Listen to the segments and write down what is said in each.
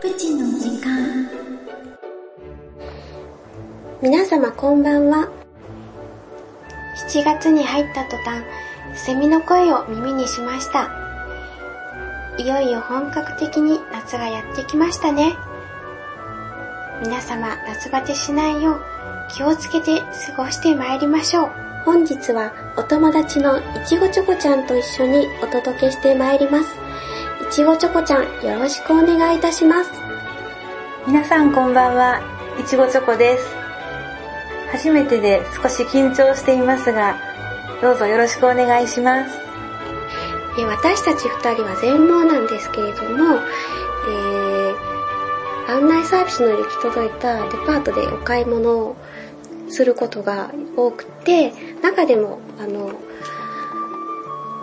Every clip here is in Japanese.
プチの時間。皆様こんばんは。7月に入った途端セミの声を耳にしました。いよいよ本格的に夏がやってきましたね。皆様夏バテしないよう気をつけて過ごしてまいりましょう。本日はお友達のいちごチョコちゃんと一緒にお届けしてまいります。ちごチョコちゃんよろしくお願いいたします皆さんこんばんは、いちごチョコです。初めてで少し緊張していますが、どうぞよろしくお願いします。え私たち二人は全盲なんですけれども、えー、案内サービスの行き届いたデパートでお買い物をすることが多くて、中でも、あの、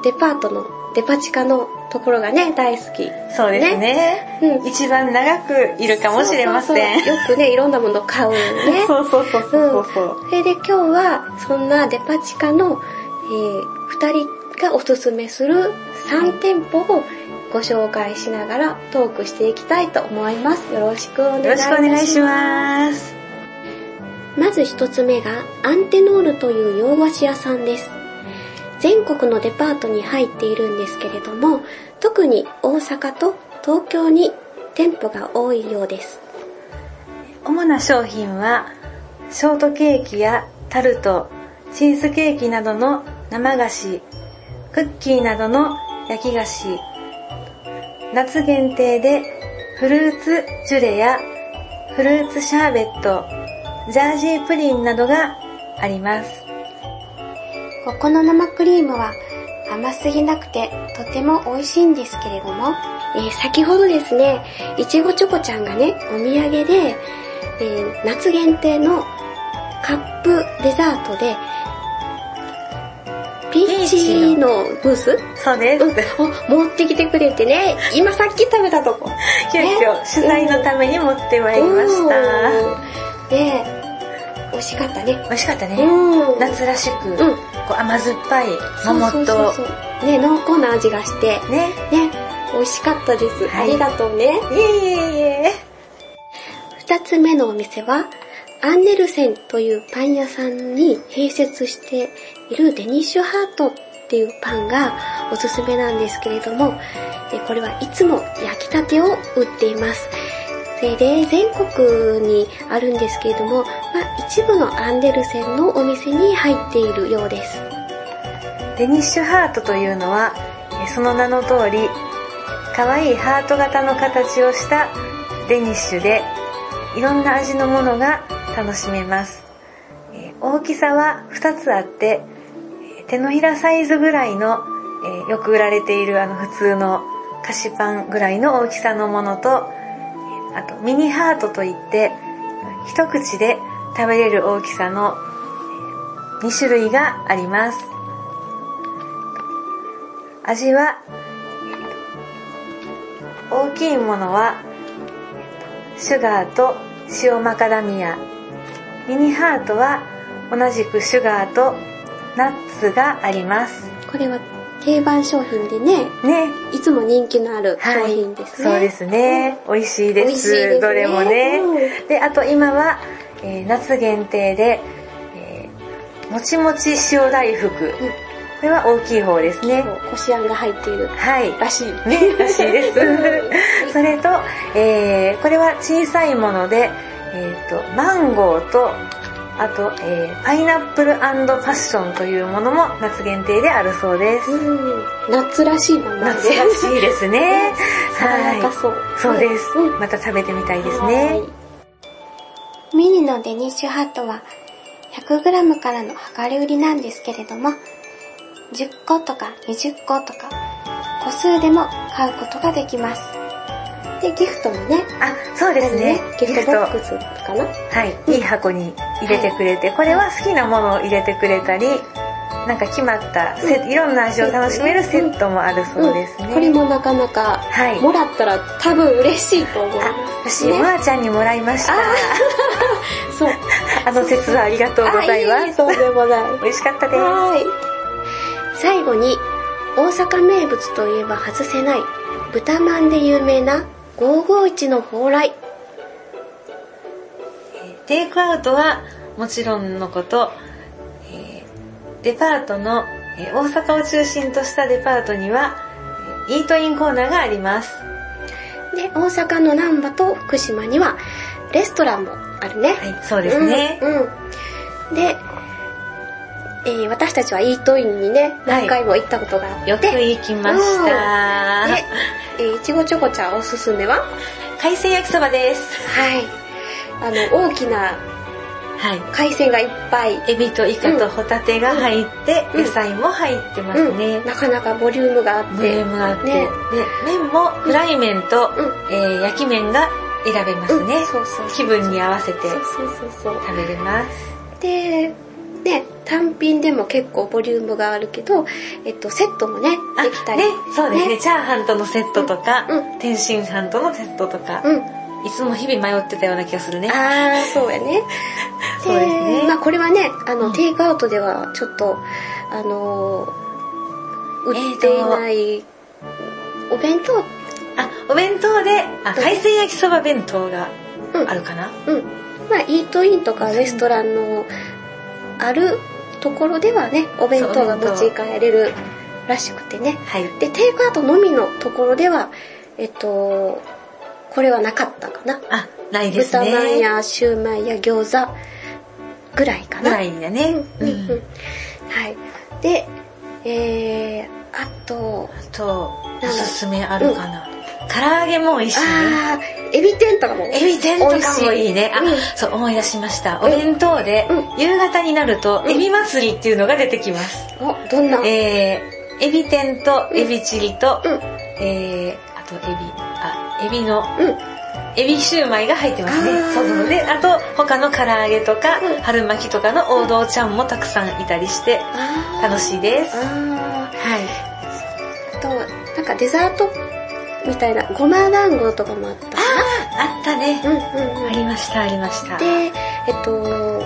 デパートの、デパ地下のところがね、大好き。そうですね。うん一番長くいるかもしれません。そうそうそうよくね、いろんなものを買うのね。そうそうそうそうそう。それで今日は、そんなデパ地下の、えー、二人がおすすめする3店舗をご紹介しながらトークしていきたいと思います。よろしくお願いします。しくお願いします。まず一つ目がアンテノールという洋菓子屋さんです。全国のデパートに入っているんですけれども、特に大阪と東京に店舗が多いようです。主な商品は、ショートケーキやタルト、チーズケーキなどの生菓子、クッキーなどの焼き菓子、夏限定でフルーツジュレやフルーツシャーベット、ジャージープリンなどがあります。ここの生クリームは甘すぎなくてとても美味しいんですけれども、えー先ほどですね、いちごチョコちゃんがね、お土産で、えー夏限定のカップデザートで、ピーチのブース？そうです。うん、お持ってきてくれてね、今さっき食べたとこ。急遽取材のために持ってまいりました。うんで、美味しかったね。美味しかったね。うん夏らしく、んこう甘酸っぱい桃と、そうそうそうね、濃厚な味がして、ね。ね、美味しかったです。はいありがとうね。いえいえいえ。二つ目のお店は、アンネルセンというパン屋さんに併設しているデニッシュハートっていうパンがおすすめなんですけれども、えこれはいつも焼きたてを売っています。それで全国にあるんですけれども、まあ、一部のアンデルセンのお店に入っているようです。デニッシュハートというのは、その名の通り、可愛いハート型の形をしたデニッシュで、いろんな味のものが楽しめます。大きさは2つあって、手のひらサイズぐらいの、よく売られているあの普通の菓子パンぐらいの大きさのものと、あとミニハートといって、一口で食べれる大きさの2種類があります。味は、大きいものは、シュガーと塩マカダミア。ミニハートは同じくシュガーとナッツがあります。これは定番商品でね、ね。いつも人気のある商はい品ですね。そうですね。美味しいです。ですねどれもね。うで、あと今は、えー夏限定で、えーもちもち塩大福。これは大きい方ですね。こしあんが入っているはい。らしい。ね、らしいです。それと、えー、これは小さいもので、えっ、と、マンゴーと、あと、えー、パイナップルパッションというものも夏限定であるそうです。うん、夏らしい名前で。夏らしいですね。爽やかそう。そうです。うんまた食べてみたいですね。ミニのデニッシュハットは 100g からの量り売りなんですけれども、10個とか20個とか個数でも買うことができます。で、ギフトもね、あ、そうですね。ギフトボックスかな？はい。いい箱に入れてくれて、これは好きなものを入れてくれたり、なんか決まったセット、いろんな味を楽しめるセットもあるそうですね。んこれもなかなか、はいもらったら多分嬉しいと思いあま、私、す、ね。まーちゃんにもらいました。そう。あの説はありがとうございます。とんでもない。美味しかったです。はい。最後に、大阪名物といえば外せない、豚まんで有名な551の蓬莱。テイクアウトはもちろんのこと、えーデパートの、えー大阪を中心としたデパートには、えーイートインコーナーがあります。で、大阪の難波と福島にはレストランもあるね。はい、そうですね。うん。うんで、えー私たちはイートインにね、何回も行ったことがあって、よく行きました。で、えーいちごチョコちゃんおすすめは？海鮮焼きそばです。はい。あの、大きなはい。海鮮がいっぱい。エビとイカとホタテが入って、うん野菜も入ってますね。なかなかボリュームがあって。ボリュームがあって、ねで、麺もフライ麺と、うんえー焼き麺が選べますね。うんそうそう気分に合わせて。食べれます。で、ね、単品でも結構ボリュームがあるけど、えっと、セットもね、あできたり。ね、そうですねチャーハンとのセットとか、うん天津飯とのセットとか、うん。いつも日々迷ってたような気がするね。あー、そうやね。そうですねまあこれはね、あの、うんテイクアウトではちょっと、あのー売っていない、お弁当、あ、お弁当で、あ、海鮮焼きそば弁当がうんあるかな、うん。まあ、イートインとかレストランのあるところではね、お弁当が持ち帰れるらしくてね。はい。で、テイクアウトのみのところでは、えっと、これはなかったかな。あ、ないですね。豚まんやシューマイや餃子ぐらいかな。ぐらいだね。うんうんうんはい。で、えー、あと、あと、おすすめあるかな、唐揚げも美味しいね。あー、エビ天とかも。エビ天とかもいいね。あ、うんそう、思い出しました。お弁当で、う夕方になると、うんエビ祭りっていうのが出てきます。お、どんな？えー、エビ天とエビチリと、うん。えー、あとエビ、あ、エビの、うん。エビシューマイが入ってますね。そうそう。で、あと、他の唐揚げとか、うん春巻きとかの王道ちゃんもたくさんいたりして、楽しいです。あはい。ーあと、なんかデザートみたいな、ごま団子とかもあったかあったね。な。うんうんうん。ありました、ありました。で、えっと、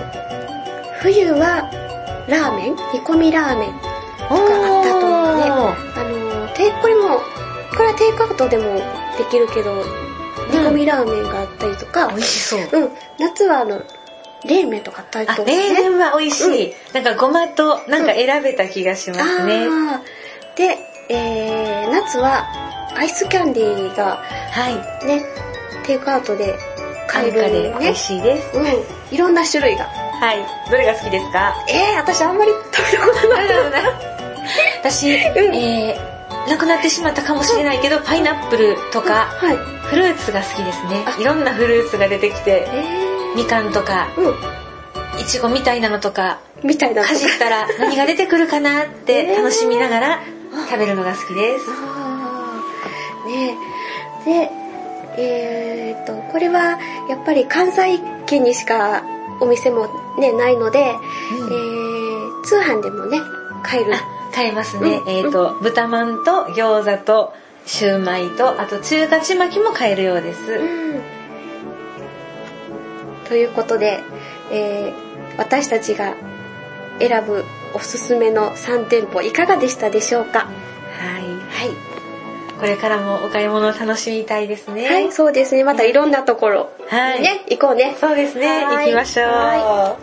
冬はラーメン？煮込みラーメンおとかあったと思うあの、テイこれも、これはテイクアウトでもできるけど、煮込みラーメンがあったりとか、美味しそう。うん、夏はあの、冷麺とかあったりあ、とかね。冷麺は美味しい。なんかごまと、なんか選べた気がしますね。あーで、えー、夏はアイスキャンディーがはい。ね、テイクアウトで買えるね美味。しいです。うん、いろんな種類が。はい。どれが好きですか？えー、私あんまり食べたことない。私、えー、なくなってしまったかもしれないけど、パイナップルとか、はい。フルーツが好きですねあ。いろんなフルーツが出てきて、えみかんとか、ー、いちごみたいなのとか、うん、みたいなのかじったら何が出てくるかなって楽しみながら食べるのが好きです。あーねで、えーっと、これはやっぱり関西圏にしかお店もね、ないので、えー、通販でもね、買える。あ、買えますね。うんえっ、と、豚まんと餃子とシューマイと、あと中華ちまきも買えるようです。うんということで、えー私たちが選ぶおすすめの3店舗いかがでしたでしょうか？これからもお買い物を楽しみたいですね。はい、そうですね。またいろんなところ、はい。ね、行こうね。そうですね。はい行きましょう。は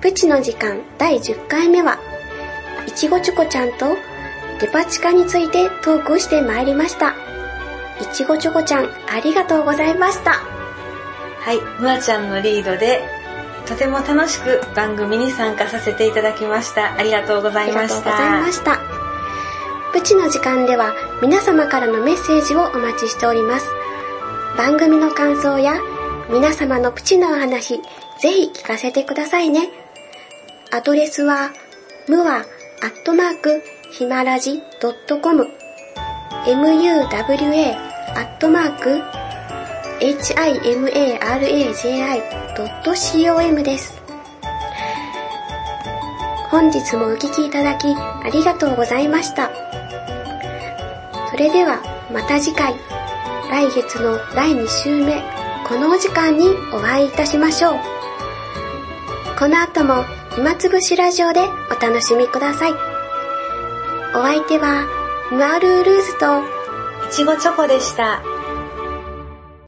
プチの時間第10回目は、いちごチョコちゃんとデパ地下についてトークしてまいりました。いちごチョコちゃん、ありがとうございました。はい。むあちゃんのリードで、とても楽しく番組に参加させていただきました。ありがとうござありがとうごいました。ざいました。プチの時間では皆様からのメッセージをお待ちしております。番組の感想や皆様のプチのお話、ぜひ聞かせてくださいね。アドレスは、むわ、アットマーク、ひまらじ .com、muwa、アットマーク、himaraji.com です。本日もお聞きいただきありがとうございました。それではまた次回、来月の第2週目、このお時間にお会いいたしましょう。この後も暇つぶしラジオでお楽しみください。お相手は、ムアルールーズと、いちごチョコでした。